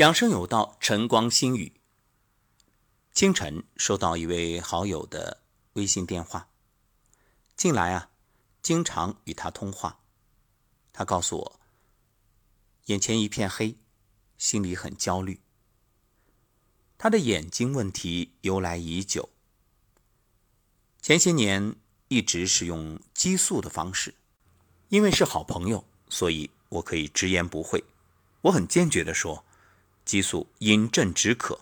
养生有道，晨光心语。清晨收到一位好友的微信电话，近来啊，经常与他通话。他告诉我，眼前一片黑，心里很焦虑。他的眼睛问题由来已久，前些年一直使用激素的方式。因为是好朋友，所以我可以直言不讳。我很坚决地说。激素饮鸩止渴，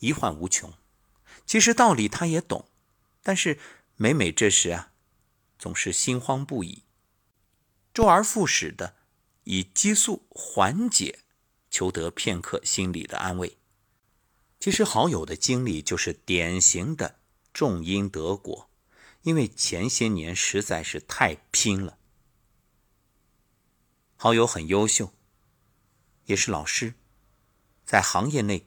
一患无穷。其实道理他也懂，但是每每这时啊，总是心慌不已，周而复始的以激素缓解，求得片刻心理的安慰。其实好友的经历就是典型的重因得果，因为前些年实在是太拼了。好友很优秀，也是老师。在行业内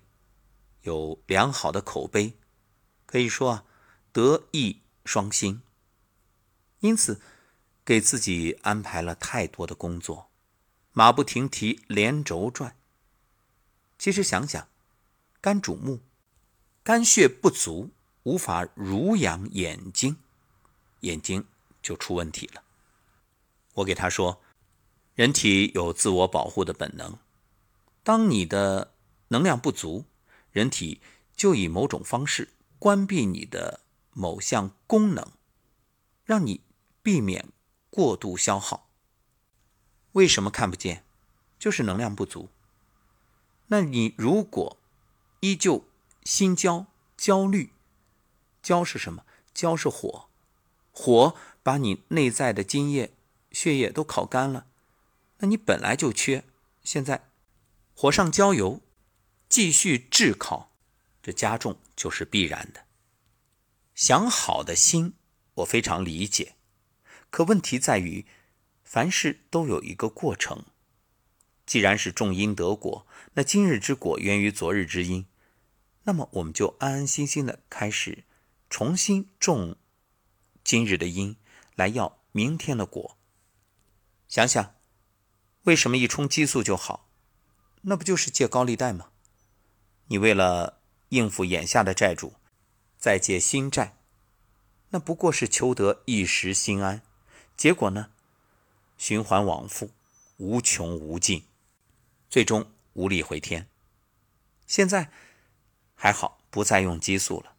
有良好的口碑，可以说啊，德艺双馨。因此，给自己安排了太多的工作，马不停蹄，连轴转。其实想想，肝主目，肝血不足，无法濡养眼睛，眼睛就出问题了。我给他说，人体有自我保护的本能，当你的。能量不足，人体就以某种方式关闭你的某项功能，让你避免过度消耗。为什么看不见？就是能量不足。那你如果依旧心焦、焦虑，焦是什么？焦是火，火把你内在的津液、血液都烤干了，那你本来就缺，现在火上浇油。继续炙烤，这加重就是必然的。想好的心，我非常理解，可问题在于，凡事都有一个过程。既然是种因得果，那今日之果源于昨日之因，那么我们就安安心心的开始，重新种今日的因，来要明天的果。想想，为什么一冲激素就好？那不就是借高利贷吗？你为了应付眼下的债主，再借新债，那不过是求得一时心安，结果呢，循环往复，无穷无尽，最终无力回天。现在还好，不再用激素了，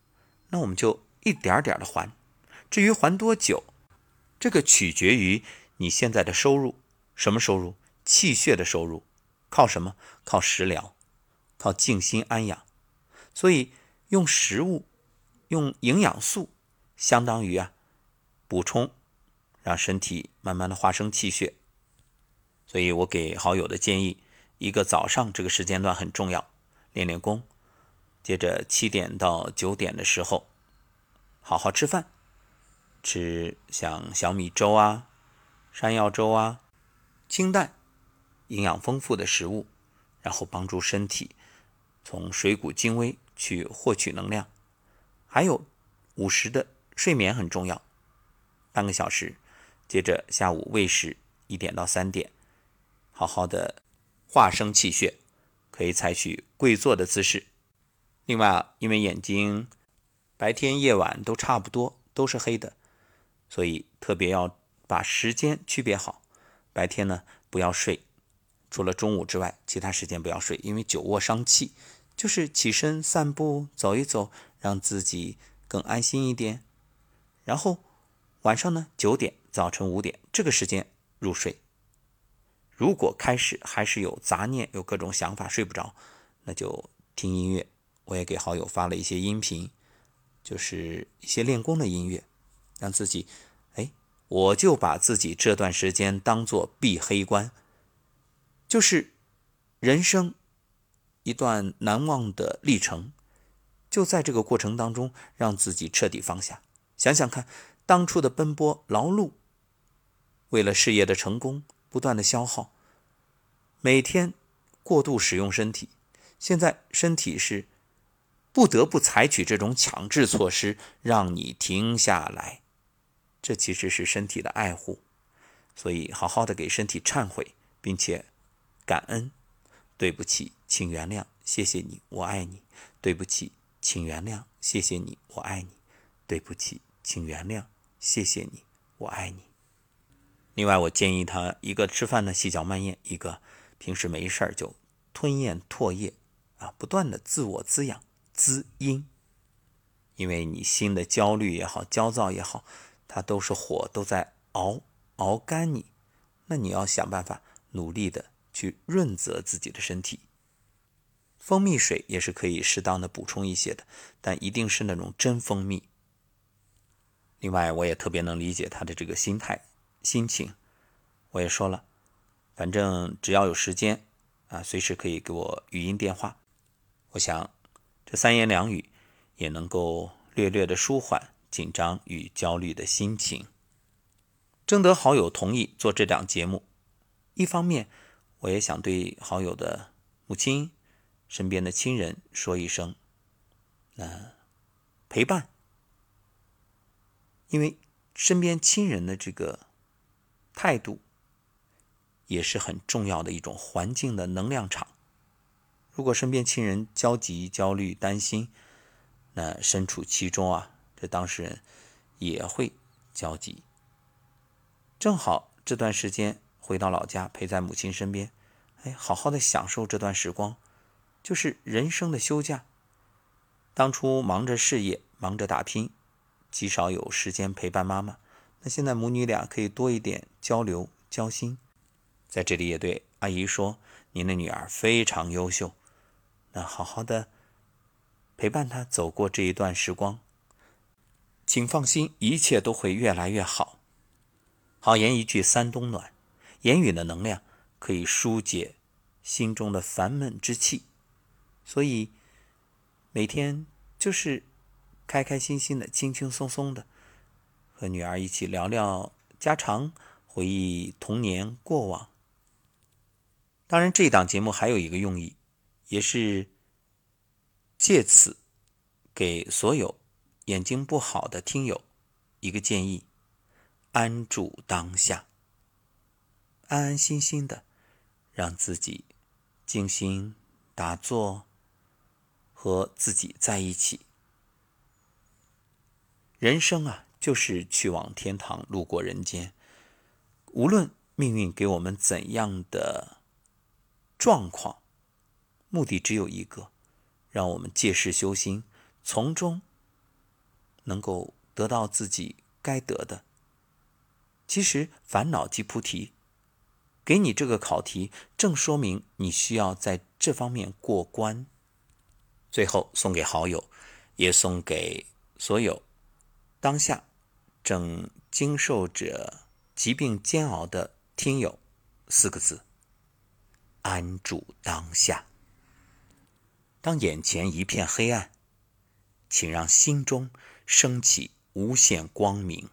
那我们就一点点的还。至于还多久，这个取决于你现在的收入，什么收入？气血的收入，靠什么？靠食疗。靠静心安养，所以用食物、用营养素，相当于啊补充，让身体慢慢的化生气血。所以我给好友的建议，一个早上这个时间段很重要，练练功，接着七点到九点的时候，好好吃饭，吃像小米粥啊、山药粥啊，清淡、营养丰富的食物，然后帮助身体。从水谷精微去获取能量，还有午时的睡眠很重要，半个小时。接着下午喂食一点到三点，好好的化生气血，可以采取跪坐的姿势。另外啊，因为眼睛白天夜晚都差不多都是黑的，所以特别要把时间区别好。白天呢不要睡。除了中午之外，其他时间不要睡，因为久卧伤气。就是起身散步走一走，让自己更安心一点。然后晚上呢，九点、早晨五点这个时间入睡。如果开始还是有杂念、有各种想法睡不着，那就听音乐。我也给好友发了一些音频，就是一些练功的音乐，让自己哎，我就把自己这段时间当做闭黑关。就是人生一段难忘的历程，就在这个过程当中，让自己彻底放下。想想看，当初的奔波劳碌，为了事业的成功，不断的消耗，每天过度使用身体，现在身体是不得不采取这种强制措施，让你停下来。这其实是身体的爱护，所以好好的给身体忏悔，并且。感恩，对不起。请原谅，谢谢你，我爱你。对不起，请原谅，谢谢你，我爱你。对不起，请原谅，谢谢你，我爱你。另外，我建议他一个吃饭呢细嚼慢咽，一个平时没事儿就吞咽唾液，啊，不断的自我滋养滋阴。因为你心的焦虑也好，焦躁也好，它都是火都在熬熬干你，那你要想办法努力的去润泽自己的身体。蜂蜜水也是可以适当的补充一些的，但一定是那种真蜂蜜。另外，我也特别能理解他的这个心态。心情，我也说了，反正只要有时间啊，随时可以给我语音电话。我想这三言两语也能够略略的舒缓紧张与焦虑的心情。征得好友同意做这档节目，一方面我也想对好友的母亲、身边的亲人说一声，呃，陪伴，因为身边亲人的这个。态度也是很重要的一种环境的能量场。如果身边亲人焦急、焦虑、担心，那身处其中啊，这当事人也会焦急。正好这段时间回到老家，陪在母亲身边，哎，好好的享受这段时光，就是人生的休假。当初忙着事业、忙着打拼，极少有时间陪伴妈妈。那现在母女俩可以多一点交流交心，在这里也对阿姨说：“您的女儿非常优秀，那好好的陪伴她走过这一段时光，请放心，一切都会越来越好。”好言一句三冬暖，言语的能量可以疏解心中的烦闷之气，所以每天就是开开心心的、轻轻松松的。和女儿一起聊聊家常，回忆童年过往。当然，这档节目还有一个用意，也是借此给所有眼睛不好的听友一个建议：安住当下，安安心心的让自己静心打坐，和自己在一起。人生啊！就是去往天堂，路过人间。无论命运给我们怎样的状况，目的只有一个：让我们借势修心，从中能够得到自己该得的。其实，烦恼即菩提。给你这个考题，正说明你需要在这方面过关。最后，送给好友，也送给所有当下。正经受着疾病煎熬的听友，四个字：安住当下。当眼前一片黑暗，请让心中升起无限光明。